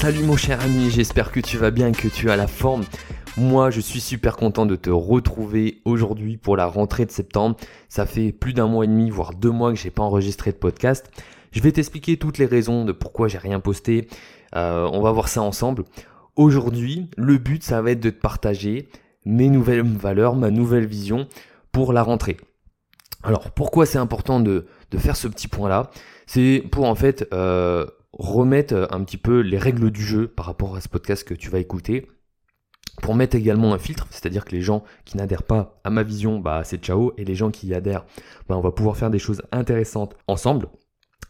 Salut mon cher ami, j'espère que tu vas bien, que tu as la forme. Moi, je suis super content de te retrouver aujourd'hui pour la rentrée de septembre. Ça fait plus d'un mois et demi, voire deux mois que j'ai pas enregistré de podcast. Je vais t'expliquer toutes les raisons de pourquoi j'ai rien posté. Euh, on va voir ça ensemble. Aujourd'hui, le but, ça va être de te partager mes nouvelles valeurs, ma nouvelle vision pour la rentrée. Alors, pourquoi c'est important de, faire ce petit point-là? C'est pour en fait euh, remettre un petit peu les règles du jeu par rapport à ce podcast que tu vas écouter pour mettre également un filtre, c'est-à-dire que les gens qui n'adhèrent pas à ma vision, bah c'est ciao, et les gens qui y adhèrent, bah on va pouvoir faire des choses intéressantes ensemble.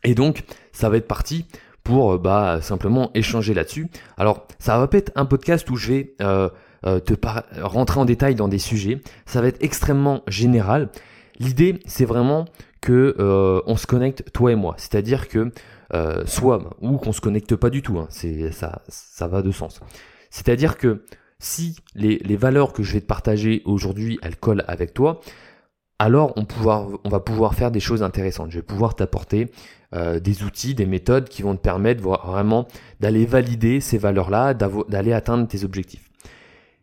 Et donc, ça va être parti pour bah simplement échanger là-dessus. Alors, ça va pas être un podcast où je vais euh, euh, te rentrer en détail dans des sujets. Ça va être extrêmement général. L'idée, c'est vraiment que euh, on se connecte toi et moi. C'est-à-dire que soit ou qu'on se connecte pas du tout. Hein, c'est ça, ça va de sens. C'est-à-dire que si les, valeurs que je vais te partager aujourd'hui, elles collent avec toi, alors on, on, va pouvoir faire des choses intéressantes. Je vais pouvoir t'apporter euh, des outils, des méthodes qui vont te permettre vraiment d'aller valider ces valeurs-là, d'aller atteindre tes objectifs.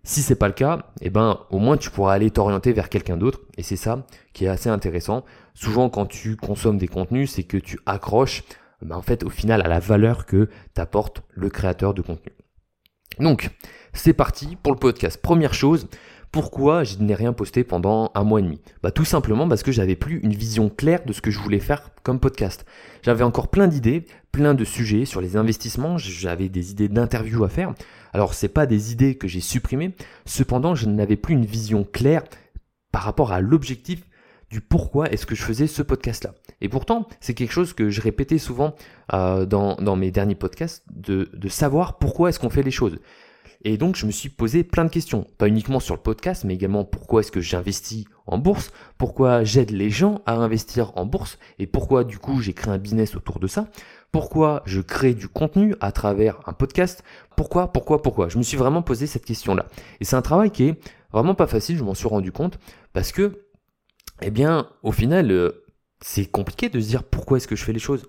Si c'est pas le cas, eh ben au moins tu pourras aller t'orienter vers quelqu'un d'autre et c'est ça qui est assez intéressant. Souvent quand tu consommes des contenus, c'est que tu accroches ben, en fait au final à la valeur que t'apporte le créateur de contenu. Donc, c'est parti pour le podcast. Première chose, pourquoi je n'ai rien posté pendant un mois et demi? Bah tout simplement parce que j'avais plus une vision claire de ce que je voulais faire comme podcast. J'avais encore plein d'idées, plein de sujets sur les investissements, j'avais des idées d'interviews à faire. Alors c'est pas des idées que j'ai supprimées, cependant je n'avais plus une vision claire par rapport à l'objectif du pourquoi est-ce que je faisais ce podcast-là. Et pourtant, c'est quelque chose que je répétais souvent euh, dans, dans, mes derniers podcasts, de, de savoir pourquoi est-ce qu'on fait les choses. Et donc, je me suis posé plein de questions, pas uniquement sur le podcast, mais également pourquoi est-ce que j'investis en bourse, pourquoi j'aide les gens à investir en bourse, et pourquoi du coup j'ai créé un business autour de ça, pourquoi je crée du contenu à travers un podcast, pourquoi, pourquoi, pourquoi. Je me suis vraiment posé cette question-là. Et c'est un travail qui est vraiment pas facile, je m'en suis rendu compte, parce que eh bien, au final, euh, c'est compliqué de se dire pourquoi est-ce que je fais les choses?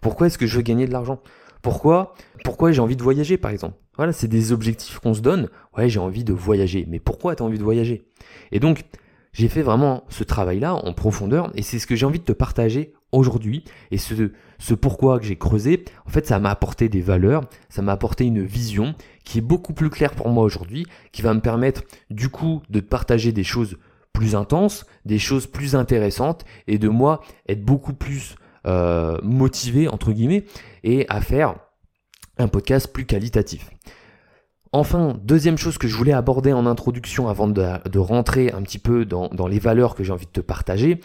Pourquoi est-ce que je veux gagner de l'argent? Pourquoi Pourquoi j'ai envie de voyager, par exemple? Voilà, c'est des objectifs qu'on se donne. Ouais, j'ai envie de voyager. Mais pourquoi tu as envie de voyager? Et donc, j'ai fait vraiment ce travail-là en profondeur, et c'est ce que j'ai envie de te partager aujourd'hui. Et ce, ce pourquoi que j'ai creusé, en fait, ça m'a apporté des valeurs, ça m'a apporté une vision qui est beaucoup plus claire pour moi aujourd'hui, qui va me permettre du coup de partager des choses plus des choses plus intéressantes et de moi être beaucoup plus euh, motivé entre guillemets et à faire un podcast plus qualitatif. Enfin, deuxième chose que je voulais aborder en introduction avant de, rentrer un petit peu dans, les valeurs que j'ai envie de te partager,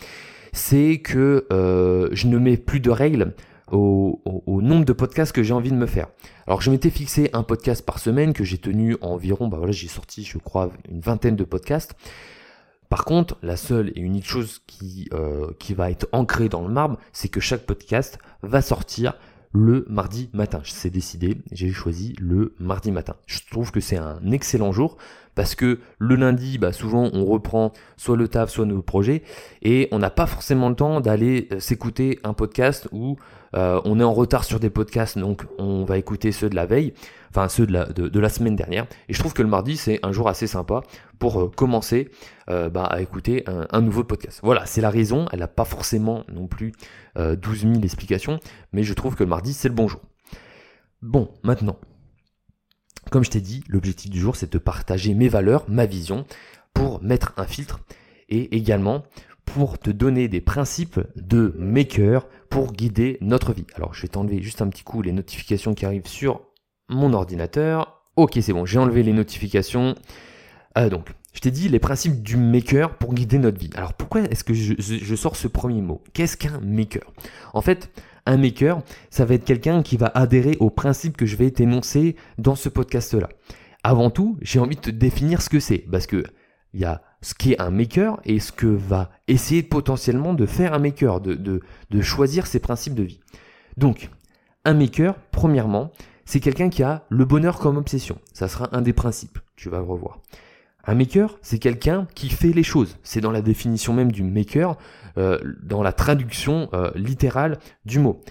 c'est que euh, je ne mets plus de règles au, au, nombre de podcasts que j'ai envie de me faire. Alors je m'étais fixé un podcast par semaine que j'ai tenu environ, bah voilà, j'ai sorti je crois une vingtaine de podcasts. Par contre, la seule et unique chose qui, euh, qui va être ancrée dans le marbre, c'est que chaque podcast va sortir le mardi matin. C'est décidé, j'ai choisi le mardi matin. Je trouve que c'est un excellent jour parce que le lundi, bah, souvent on reprend soit le taf, soit nos projets et on n'a pas forcément le temps d'aller euh, s'écouter un podcast où euh, on est en retard sur des podcasts, donc on va écouter ceux de la veille, enfin ceux de la, de, la semaine dernière. Et je trouve que le mardi, c'est un jour assez sympa pour euh, commencer euh, bah, à écouter un, nouveau podcast. Voilà, c'est la raison. Elle n'a pas forcément non plus 12 000 explications, mais je trouve que le mardi, c'est le bon jour. Bon, maintenant, comme je t'ai dit, l'objectif du jour, c'est de partager mes valeurs, ma vision, pour mettre un filtre et également pour te donner des principes de maker pour guider notre vie. Alors je vais t'enlever juste un petit coup les notifications qui arrivent sur mon ordinateur. Ok c'est bon, j'ai enlevé les notifications. Euh, donc, je t'ai dit les principes du maker pour guider notre vie. Alors pourquoi est-ce que je, je, sors ce premier mot? Qu'est-ce qu'un maker? En fait, un maker, ça va être quelqu'un qui va adhérer aux principes que je vais t'énoncer dans ce podcast-là. Avant tout, j'ai envie de te définir ce que c'est, parce que il y a ce qu'est un maker et ce que va essayer potentiellement de faire un maker, de, de, choisir ses principes de vie. Donc, un maker, premièrement, c'est quelqu'un qui a le bonheur comme obsession. Ça sera un des principes, tu vas le revoir. Un maker, c'est quelqu'un qui fait les choses. C'est dans la définition même du maker, euh, dans la traduction euh, littérale du mot.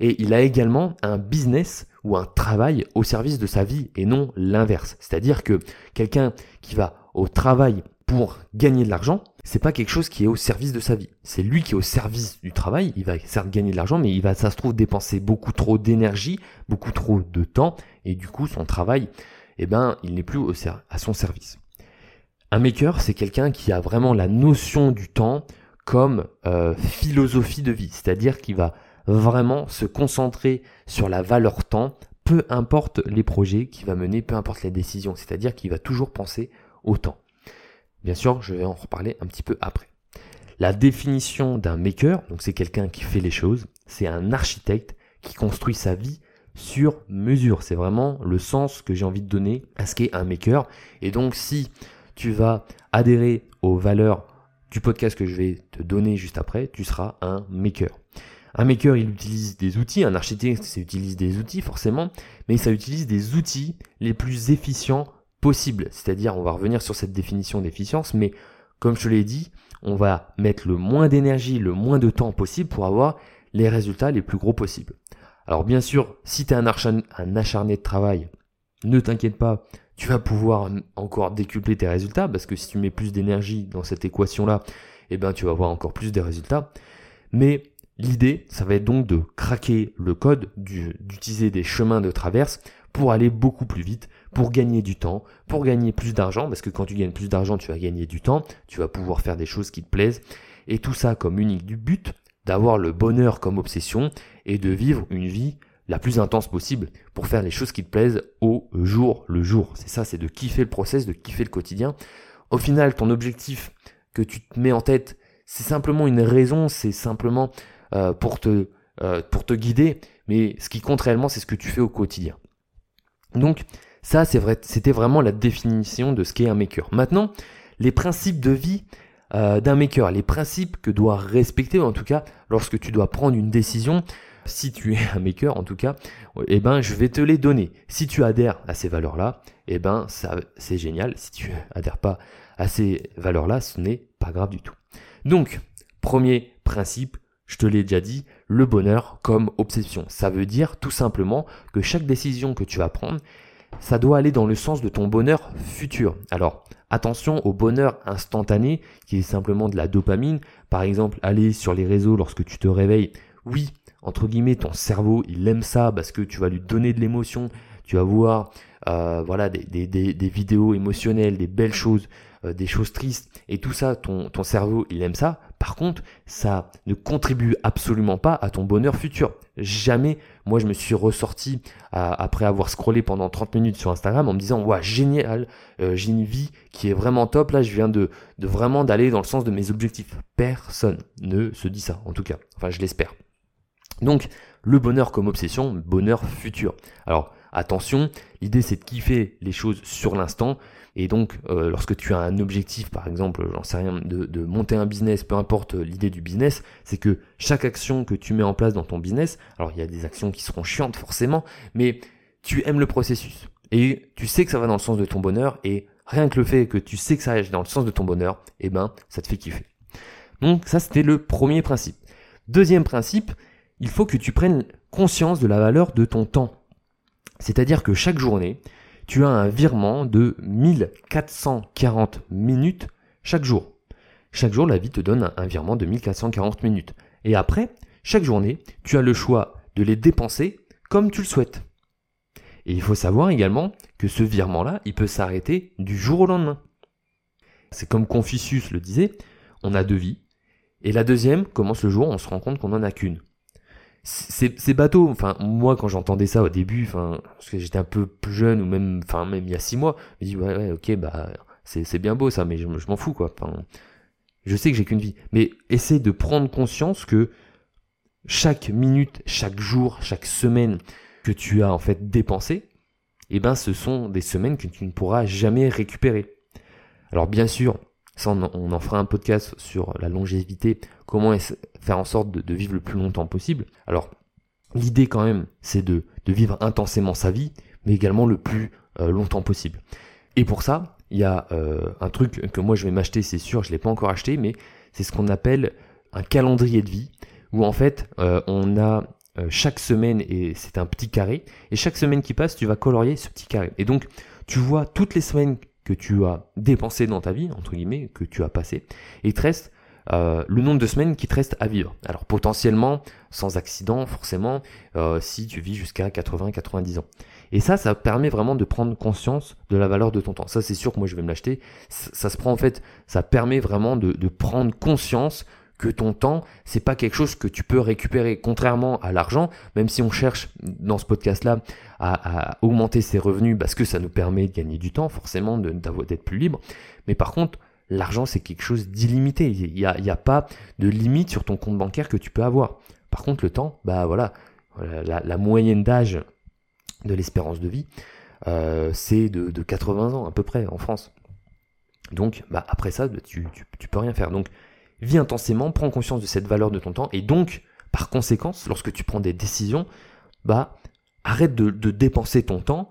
Et il a également un business ou un travail au service de sa vie et non l'inverse. C'est-à-dire que quelqu'un qui va au travail pour gagner de l'argent, c'est pas quelque chose qui est au service de sa vie. C'est lui qui est au service du travail. Il va certes gagner de l'argent, mais il va, ça se trouve, dépenser beaucoup trop d'énergie, beaucoup trop de temps, et du coup, son travail, eh ben, il n'est plus au à son service. Un maker, c'est quelqu'un qui a vraiment la notion du temps comme euh, philosophie de vie, c'est-à-dire qu'il va vraiment se concentrer sur la valeur temps, peu importe les projets qu'il va mener, peu importe les décisions, c'est-à-dire qu'il va toujours penser au temps. Bien sûr, je vais en reparler un petit peu après. La définition d'un maker, donc c'est quelqu'un qui fait les choses, c'est un architecte qui construit sa vie sur mesure. C'est vraiment le sens que j'ai envie de donner à ce qu'est un maker. Et donc si tu vas adhérer aux valeurs du podcast que je vais te donner juste après, tu seras un maker. Un maker, il utilise des outils, un architecte, ça utilise des outils forcément, mais ça utilise des outils les plus efficients possibles. C'est-à-dire, on va revenir sur cette définition d'efficience, mais comme je te l'ai dit, on va mettre le moins d'énergie, le moins de temps possible pour avoir les résultats les plus gros possibles. Alors bien sûr, si tu es un, un acharné de travail, ne t'inquiète pas, tu vas pouvoir encore décupler tes résultats, parce que si tu mets plus d'énergie dans cette équation-là, eh ben, tu vas avoir encore plus de résultats. Mais L'idée, ça va être donc de craquer le code, d'utiliser des chemins de traverse pour aller beaucoup plus vite, pour gagner du temps, pour gagner plus d'argent, parce que quand tu gagnes plus d'argent, tu vas gagner du temps, tu vas pouvoir faire des choses qui te plaisent, et tout ça comme unique du but, d'avoir le bonheur comme obsession, et de vivre une vie la plus intense possible pour faire les choses qui te plaisent au jour le jour. C'est ça, c'est de kiffer le process, de kiffer le quotidien. Au final, ton objectif que tu te mets en tête, c'est simplement une raison, c'est simplement euh, pour, te, euh, pour te guider, mais ce qui compte réellement, c'est ce que tu fais au quotidien. Donc, ça, c'est vrai, c'était vraiment la définition de ce qu'est un maker. Maintenant, les principes de vie euh, d'un maker, les principes que dois respecter, en tout cas, lorsque tu dois prendre une décision, si tu es un maker, en tout cas, eh ben, je vais te les donner. Si tu adhères à ces valeurs-là, eh ben, ça, c'est génial. Si tu adhères pas à ces valeurs-là, ce n'est pas grave du tout. Donc, premier principe, je te l'ai déjà dit, le bonheur comme obsession. Ça veut dire tout simplement que chaque décision que tu vas prendre, ça doit aller dans le sens de ton bonheur futur. Alors, attention au bonheur instantané qui est simplement de la dopamine. Par exemple, aller sur les réseaux lorsque tu te réveilles. Oui, entre guillemets, ton cerveau, il aime ça parce que tu vas lui donner de l'émotion. Tu vas voir euh, voilà, des, vidéos émotionnelles, des belles choses, euh, des choses tristes. Et tout ça, ton, ton cerveau, il aime ça. Par contre, ça ne contribue absolument pas à ton bonheur futur. Jamais, moi je me suis ressorti après avoir scrollé pendant 30 minutes sur Instagram en me disant, ouais, génial, euh, j'ai une vie qui est vraiment top, là je viens de, de vraiment d'aller dans le sens de mes objectifs. Personne ne se dit ça, en tout cas. Enfin, je l'espère. Donc, le bonheur comme obsession, bonheur futur. Alors, attention, l'idée c'est de kiffer les choses sur l'instant, et donc, euh, lorsque tu as un objectif, par exemple, j'en sais rien, de, monter un business, peu importe l'idée du business, c'est que chaque action que tu mets en place dans ton business, alors il y a des actions qui seront chiantes forcément, mais tu aimes le processus. Et tu sais que ça va dans le sens de ton bonheur, et rien que le fait que tu sais que ça va dans le sens de ton bonheur, eh ben, ça te fait kiffer. Donc ça, c'était le premier principe. Deuxième principe, il faut que tu prennes conscience de la valeur de ton temps. C'est-à-dire que chaque journée, tu as un virement de 1440 minutes chaque jour. Chaque jour, la vie te donne un virement de 1440 minutes. Et après, chaque journée, tu as le choix de les dépenser comme tu le souhaites. Et il faut savoir également que ce virement-là, il peut s'arrêter du jour au lendemain. C'est comme Confucius le disait, on a deux vies. Et la deuxième commence le jour on se rend compte qu'on n'en a qu'une c'est bateau. Enfin, moi, quand j'entendais ça au début, enfin, parce que j'étais un peu plus jeune ou même, enfin, même il y a six mois, je me dis ouais, ouais, ok, bah, c'est bien beau ça, mais je, m'en fous quoi. Enfin, je sais que j'ai qu'une vie, mais essaie de prendre conscience que chaque minute, chaque jour, chaque semaine que tu as en fait dépensé, eh ben, ce sont des semaines que tu ne pourras jamais récupérer. Alors bien sûr, ça, on, en fera un podcast sur la longévité, comment faire en sorte de, vivre le plus longtemps possible. Alors, l'idée quand même, c'est de, vivre intensément sa vie, mais également le plus euh, longtemps possible. Et pour ça, il y a euh, un truc que moi je vais m'acheter, c'est sûr, je ne l'ai pas encore acheté, mais c'est ce qu'on appelle un calendrier de vie, où en fait, euh, on a chaque semaine, et c'est un petit carré, et chaque semaine qui passe, tu vas colorier ce petit carré. Et donc, tu vois toutes les semaines que tu as dépensées dans ta vie, entre guillemets, que tu as passé, et te reste euh, le nombre de semaines qui te reste à vivre. Alors potentiellement, sans accident, forcément, euh, si tu vis jusqu'à 80-90 ans. Et ça, ça permet vraiment de prendre conscience de la valeur de ton temps. Ça, c'est sûr que moi, je vais me l'acheter. Ça, se prend en fait, ça permet vraiment de, prendre conscience que ton temps, c'est pas quelque chose que tu peux récupérer. Contrairement à l'argent, même si on cherche dans ce podcast-là à, augmenter ses revenus parce que ça nous permet de gagner du temps, forcément, d'être plus libre. Mais par contre, l'argent, c'est quelque chose d'illimité. Il n'y a, a, pas de limite sur ton compte bancaire que tu peux avoir. Par contre, le temps, bah voilà, la, moyenne d'âge de l'espérance de vie, euh, c'est de, 80 ans à peu près en France. Donc, bah, après ça, tu, tu, peux rien faire. Donc, vis intensément, prends conscience de cette valeur de ton temps, et donc, par conséquence, lorsque tu prends des décisions, bah, arrête de, dépenser ton temps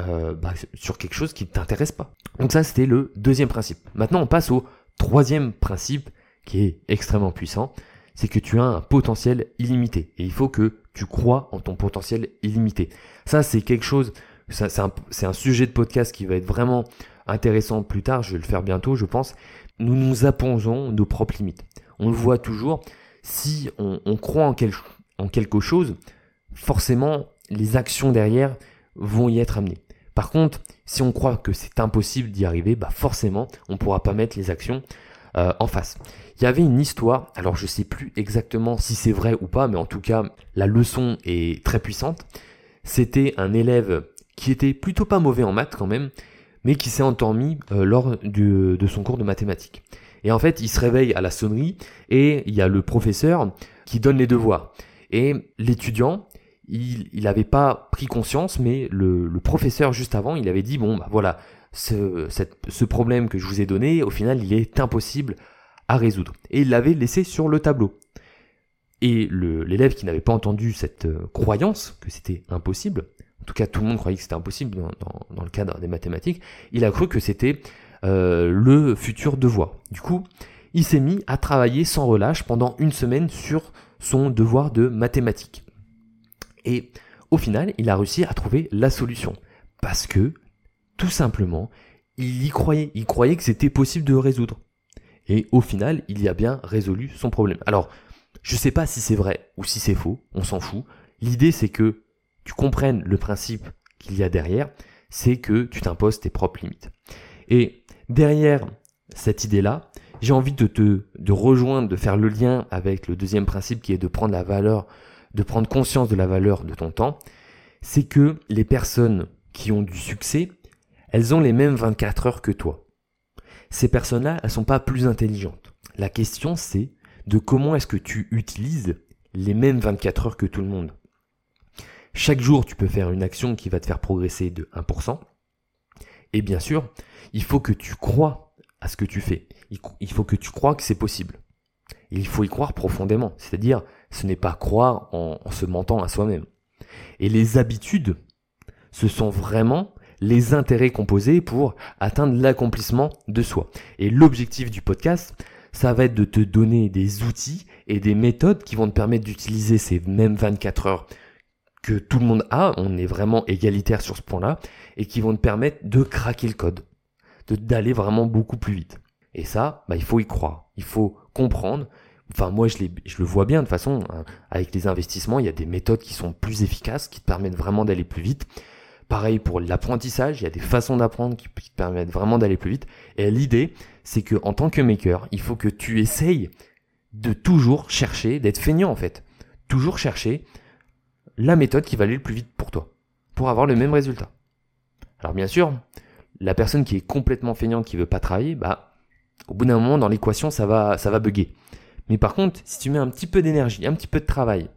euh, bah, sur quelque chose qui ne t'intéresse pas. Donc ça, c'était le deuxième principe. Maintenant, on passe au troisième principe qui est extrêmement puissant, c'est que tu as un potentiel illimité. Et il faut que tu crois en ton potentiel illimité. Ça, c'est quelque chose, c'est un, sujet de podcast qui va être vraiment intéressant plus tard, je vais le faire bientôt, je pense. Nous nous appongeons nos propres limites. On le voit toujours, si on, croit en quelque chose, forcément, les actions derrière vont y être amenées. Par contre, si on croit que c'est impossible d'y arriver, bah forcément, on ne pourra pas mettre les actions euh, en face. Il y avait une histoire, alors je sais plus exactement si c'est vrai ou pas, mais en tout cas, la leçon est très puissante. C'était un élève qui était plutôt pas mauvais en maths quand même, mais qui s'est endormi euh, lors de son cours de mathématiques. Et en fait, il se réveille à la sonnerie et il y a le professeur qui donne les devoirs. Et l'étudiant, il n'avait pas pris conscience, mais le, professeur juste avant, il avait dit bon bah voilà, ce, problème que je vous ai donné, au final, il est impossible à résoudre. Et il l'avait laissé sur le tableau. Et l'élève qui n'avait pas entendu cette euh, croyance que c'était impossible, en tout cas tout le monde croyait que c'était impossible dans, le cadre des mathématiques, il a cru que c'était euh, le futur devoir. Du coup, il s'est mis à travailler sans relâche pendant une semaine sur son devoir de mathématiques. Et au final, il a réussi à trouver la solution. Parce que, tout simplement, il y croyait. Il croyait que c'était possible de résoudre. Et au final, il y a bien résolu son problème. Alors, je ne sais pas si c'est vrai ou si c'est faux, on s'en fout. L'idée, c'est que tu comprennes le principe qu'il y a derrière, c'est que tu t'imposes tes propres limites. Et derrière cette idée-là, j'ai envie de te rejoindre, de faire le lien avec le deuxième principe qui est de prendre la valeur de prendre conscience de la valeur de ton temps, c'est que les personnes qui ont du succès, elles ont les mêmes 24 heures que toi. Ces personnes-là, elles sont pas plus intelligentes. La question, c'est de comment est-ce que tu utilises les mêmes 24 heures que tout le monde. Chaque jour, tu peux faire une action qui va te faire progresser de 1%. Et bien sûr, il faut que tu crois à ce que tu fais. Il faut que tu crois que c'est possible. Il faut y croire profondément. C'est-à-dire, ce n'est pas croire en, se mentant à soi-même. Et les habitudes, ce sont vraiment les intérêts composés pour atteindre l'accomplissement de soi. Et l'objectif du podcast, ça va être de te donner des outils et des méthodes qui vont te permettre d'utiliser ces mêmes 24 heures que tout le monde a, on est vraiment égalitaire sur ce point-là, et qui vont te permettre de craquer le code, d'aller vraiment beaucoup plus vite. Et ça, bah, il faut y croire, il faut comprendre Enfin, moi, je, le vois bien de toute façon. Hein. avec les investissements, il y a des méthodes qui sont plus efficaces, qui te permettent vraiment d'aller plus vite. Pareil pour l'apprentissage, il y a des façons d'apprendre qui, te permettent vraiment d'aller plus vite. Et l'idée, c'est que en tant que maker, il faut que tu essayes de toujours chercher, d'être feignant en fait. Toujours chercher la méthode qui va aller le plus vite pour toi, pour avoir le même résultat. Alors bien sûr, la personne qui est complètement feignante, qui veut pas travailler, bah, au bout d'un moment, dans l'équation, ça va, ça va bugger. Mais par contre, si tu mets un petit peu d'énergie, un petit peu de travail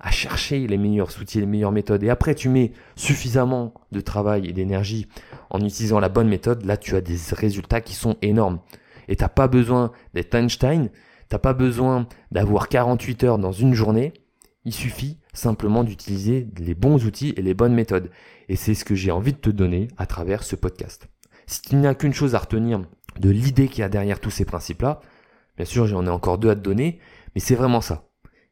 à chercher les meilleurs outils, les meilleures méthodes, et après tu mets suffisamment de travail et d'énergie en utilisant la bonne méthode, là tu as des résultats qui sont énormes. Et t'as pas besoin d'être Einstein, t'as pas besoin d'avoir 48 heures dans une journée, il suffit simplement d'utiliser les bons outils et les bonnes méthodes. Et c'est ce que j'ai envie de te donner à travers ce podcast. Si tu n'as qu'une chose à retenir de l'idée qu'il y a derrière tous ces principes-là, Bien sûr, j'en ai encore deux à te donner, mais c'est vraiment ça.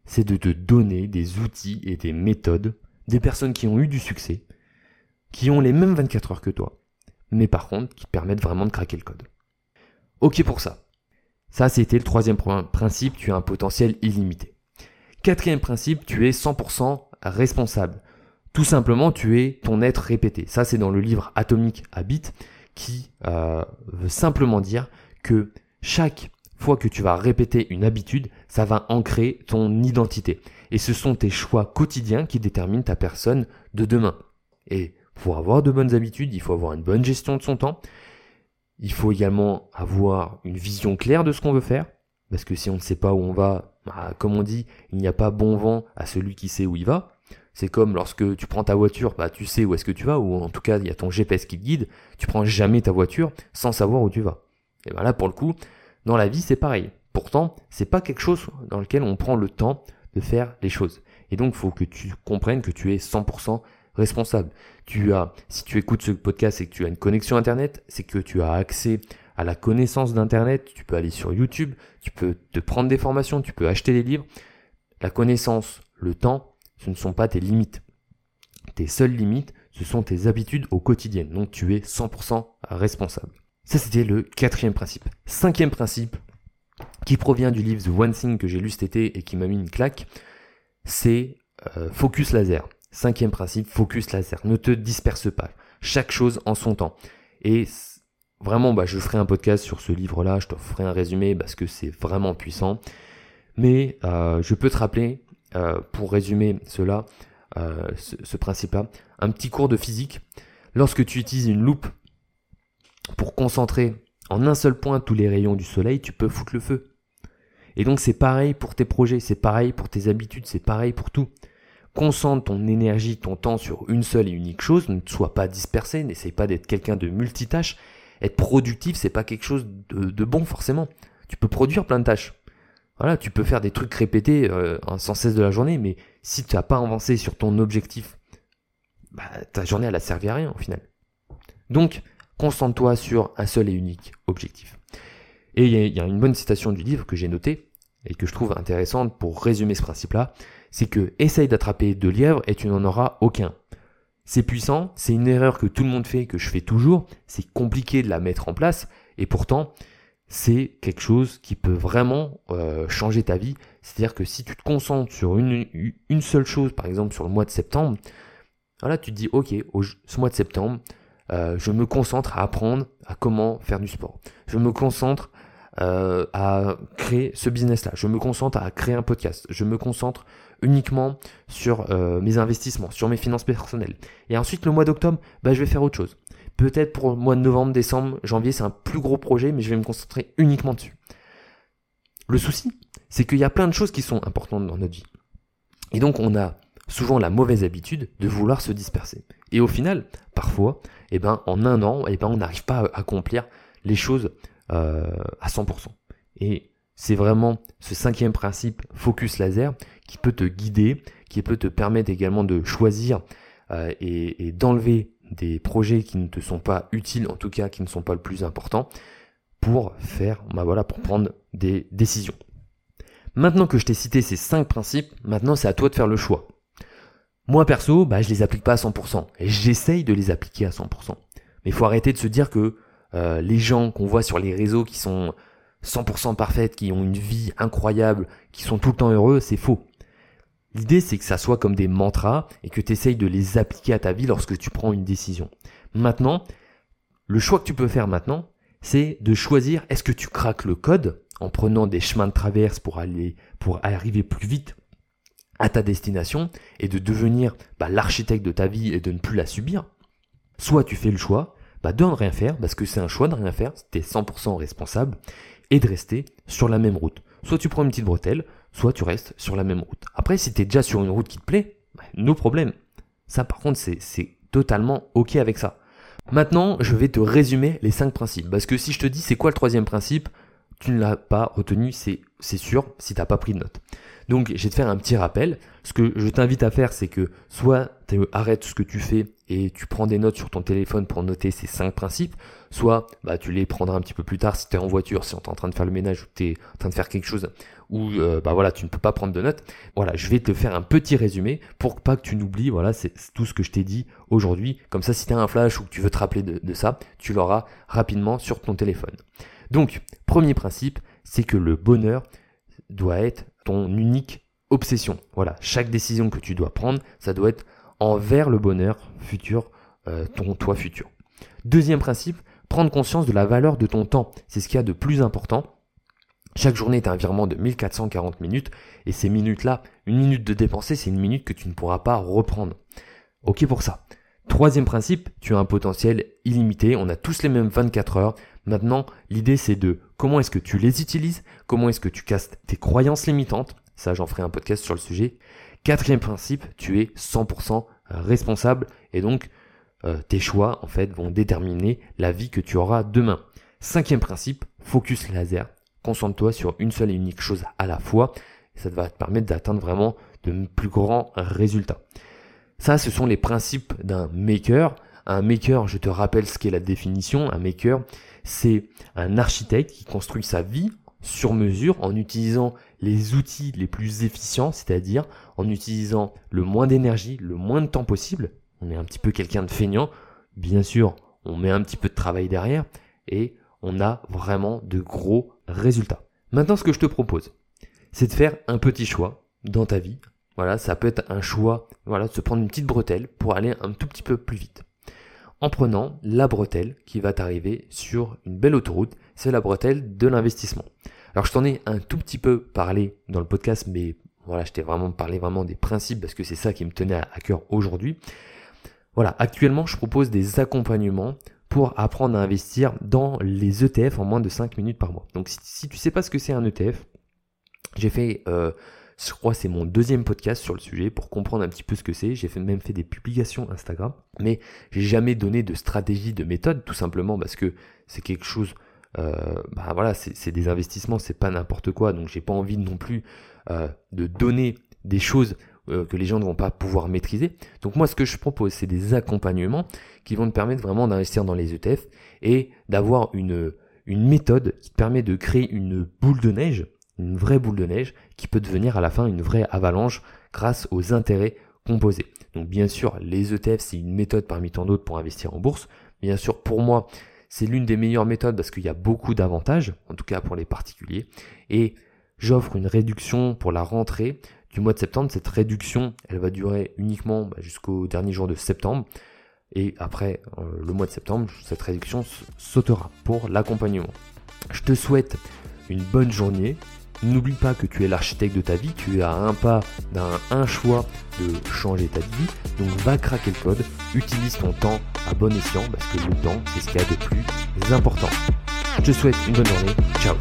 c'est de te donner des outils et des méthodes des personnes qui ont eu du succès, qui ont les mêmes 24 heures que toi, mais par contre qui permettent vraiment de craquer le code. Ok pour ça. Ça, c'était le troisième principe, tu as un potentiel illimité. Quatrième principe, tu es 100% responsable. Tout simplement, tu es ton être répété. Ça, c'est dans le livre Atomic Habit qui euh, veut simplement dire que chaque fois que tu vas répéter une habitude, ça va ancrer ton identité. Et ce sont tes choix quotidiens qui déterminent ta personne de demain. Et pour avoir de bonnes habitudes, il faut avoir une bonne gestion de son temps. Il faut également avoir une vision claire de ce qu'on veut faire. Parce que si on ne sait pas où on va, bah, comme on dit, il n'y a pas bon vent à celui qui sait où il va. C'est comme lorsque tu prends ta voiture, bah, tu sais où est-ce que tu vas, ou en tout cas il y a ton GPS qui te guide, tu prends jamais ta voiture sans savoir où tu vas. Et ben là pour le coup, dans la vie c'est pareil. Pourtant, c'est pas quelque chose dans lequel on prend le temps de faire les choses. Et donc faut que tu comprennes que tu es 100% responsable. Tu as, si tu écoutes ce podcast et que tu as une connexion internet, c'est que tu as accès à la connaissance d'internet, tu peux aller sur YouTube, tu peux te prendre des formations, tu peux acheter des livres. La connaissance, le temps, ce ne sont pas tes limites. Tes seules limites, ce sont tes habitudes au quotidien. Donc tu es 100% responsable. Ça, c'était le quatrième principe. Cinquième principe, qui provient du livre The One Thing que j'ai lu cet été et qui m'a mis une claque, c'est euh, focus laser. Cinquième principe, focus laser. Ne te disperse pas. Chaque chose en son temps. Et vraiment, bah, je ferai un podcast sur ce livre-là, je te ferai un résumé parce que c'est vraiment puissant. Mais euh, je peux te rappeler euh, pour résumer cela, ce, principe-là, un petit cours de physique. Lorsque tu utilises une loupe pour concentrer en un seul point tous les rayons du soleil, tu peux foutre le feu. Et donc c'est pareil pour tes projets, c'est pareil pour tes habitudes, c'est pareil pour tout. Concentre ton énergie, ton temps sur une seule et unique chose, ne sois pas dispersé, n'essaye pas d'être quelqu'un de multitâche. Être productif, c'est pas quelque chose de bon forcément. Tu peux produire plein de tâches. Voilà, tu peux faire des trucs répétés euh, sans cesse de la journée, mais si tu n'as pas avancé sur ton objectif, bah, ta journée elle a servi à rien au final. Donc, concentre-toi sur un seul et unique objectif. Et il y, a une bonne citation du livre que j'ai notée et que je trouve intéressante pour résumer ce principe-là, c'est que essaye d'attraper deux lièvres et tu n'en auras aucun. C'est puissant, c'est une erreur que tout le monde fait, que je fais toujours, c'est compliqué de la mettre en place, et pourtant, c'est quelque chose qui peut vraiment euh, changer ta vie. C'est-à-dire que si tu te concentres sur une, une, seule chose, par exemple sur le mois de septembre, voilà, tu te dis, ok, ce mois de septembre, euh, je me concentre à apprendre à comment faire du sport. Je me concentre euh, à créer ce business-là. Je me concentre à créer un podcast. Je me concentre uniquement sur mes investissements, sur mes finances personnelles. Et ensuite, le mois d'octobre, bah, je vais faire autre chose. Peut-être pour le mois de novembre, décembre, janvier, c'est un plus gros projet, mais je vais me concentrer uniquement dessus. Le souci, c'est qu'il y a plein de choses qui sont importantes dans notre vie. Et donc on a souvent la mauvaise habitude de vouloir se disperser. Et au final, parfois, eh ben, en un an, eh ben, on n'arrive pas à accomplir les choses euh, à 100%. Et c'est vraiment ce cinquième principe, focus laser, qui peut te guider, qui peut te permettre également de choisir euh, et d'enlever des projets qui ne te sont pas utiles, en tout cas qui ne sont pas le plus important, pour faire, bah voilà, pour prendre des décisions. Maintenant que je t'ai cité ces cinq principes, maintenant c'est à toi de faire le choix. Moi perso, bah je les applique pas à 100%, et j'essaye de les appliquer à 100%. Mais il faut arrêter de se dire que euh, les gens qu'on voit sur les réseaux qui sont 100% parfaites, qui ont une vie incroyable, qui sont tout le temps heureux, c'est faux. L'idée, c'est que ça soit comme des mantras et que tu essayes de les appliquer à ta vie lorsque tu prends une décision. Maintenant, le choix que tu peux faire maintenant, c'est de choisir est-ce que tu craques le code en prenant des chemins de traverse pour aller, pour arriver plus vite à ta destination et de devenir bah, l'architecte de ta vie et de ne plus la subir. Soit tu fais le choix bah, de ne rien faire parce que c'est un choix de rien faire, tu es 100% responsable et de rester sur la même route. Soit tu prends une petite bretelle, soit tu restes sur la même route. Après, si tu es déjà sur une route qui te plaît, bah, nos problèmes. Ça, par contre, c'est totalement OK avec ça. Maintenant, je vais te résumer les cinq principes. Parce que si je te dis c'est quoi le troisième principe, tu ne l'as pas retenu, c'est sûr, si tu n'as pas pris de note. Donc, je vais te faire un petit rappel. Ce que je t'invite à faire, c'est que soit tu arrêtes ce que tu fais et tu prends des notes sur ton téléphone pour noter ces cinq principes, soit bah, tu les prendras un petit peu plus tard si tu es en voiture, si tu es en train de faire le ménage ou tu es en train de faire quelque chose où euh, bah voilà, tu ne peux pas prendre de notes. Voilà, je vais te faire un petit résumé pour pas que tu n'oublies, voilà, c'est tout ce que je t'ai dit aujourd'hui. Comme ça, si tu as un flash ou que tu veux te rappeler de ça, tu l'auras rapidement sur ton téléphone. Donc, premier principe, c'est que le bonheur doit être ton unique obsession. Voilà, chaque décision que tu dois prendre, ça doit être envers le bonheur futur, euh, ton toi futur. Deuxième principe, prendre conscience de la valeur de ton temps. C'est ce qu'il y a de plus important. Chaque journée est un virement de 1440 minutes et ces minutes-là, une minute de dépenser, c'est une minute que tu ne pourras pas reprendre. Ok pour ça. Troisième principe, tu as un potentiel illimité, on a tous les mêmes 24 heures. Maintenant, l'idée c'est de comment est-ce que tu les utilises, comment est-ce que tu casses tes croyances limitantes? Ça, j'en ferai un podcast sur le sujet. Quatrième principe, tu es 100% responsable et donc euh, tes choix en fait vont déterminer la vie que tu auras demain. Cinquième principe, focus laser. Concentre-toi sur une seule et unique chose à la fois. Ça va te permettre d'atteindre vraiment de plus grands résultats. Ça, ce sont les principes d'un maker. Un maker, je te rappelle ce qu'est la définition. Un maker, c'est un architecte qui construit sa vie sur mesure en utilisant les outils les plus efficients, c'est-à-dire en utilisant le moins d'énergie, le moins de temps possible. On est un petit peu quelqu'un de feignant. Bien sûr, on met un petit peu de travail derrière et on a vraiment de gros résultats. Maintenant, ce que je te propose, c'est de faire un petit choix dans ta vie. Voilà, ça peut être un choix, voilà, de se prendre une petite bretelle pour aller un tout petit peu plus vite en prenant la bretelle qui va t'arriver sur une belle autoroute, c'est la bretelle de l'investissement. Alors je t'en ai un tout petit peu parlé dans le podcast, mais voilà, je t'ai vraiment parlé vraiment des principes parce que c'est ça qui me tenait à cœur aujourd'hui. Voilà, actuellement je propose des accompagnements pour apprendre à investir dans les ETF en moins de 5 minutes par mois. Donc si, si tu sais pas ce que c'est un ETF, j'ai fait euh, je crois que c'est mon deuxième podcast sur le sujet pour comprendre un petit peu ce que c'est. J'ai même fait des publications Instagram, mais j'ai jamais donné de stratégie, de méthode, tout simplement parce que c'est quelque chose. Euh, bah voilà, c'est des investissements, c'est pas n'importe quoi. Donc j'ai pas envie non plus euh, de donner des choses euh, que les gens ne vont pas pouvoir maîtriser. Donc moi, ce que je propose, c'est des accompagnements qui vont te permettre vraiment d'investir dans les ETF et d'avoir une une méthode qui te permet de créer une boule de neige une vraie boule de neige qui peut devenir à la fin une vraie avalanche grâce aux intérêts composés. Donc bien sûr, les ETF, c'est une méthode parmi tant d'autres pour investir en bourse. Bien sûr, pour moi, c'est l'une des meilleures méthodes parce qu'il y a beaucoup d'avantages, en tout cas pour les particuliers. Et j'offre une réduction pour la rentrée du mois de septembre. Cette réduction, elle va durer uniquement bah, jusqu'au dernier jour de septembre. Et après euh, le mois de septembre, cette réduction sautera pour l'accompagnement. Je te souhaite une bonne journée, N'oublie pas que tu es l'architecte de ta vie, tu à un pas d'un un choix de changer ta vie. Donc va craquer le code, utilise ton temps à bon escient parce que le temps c'est ce qu'il y a de plus important. Je te souhaite une bonne journée. Ciao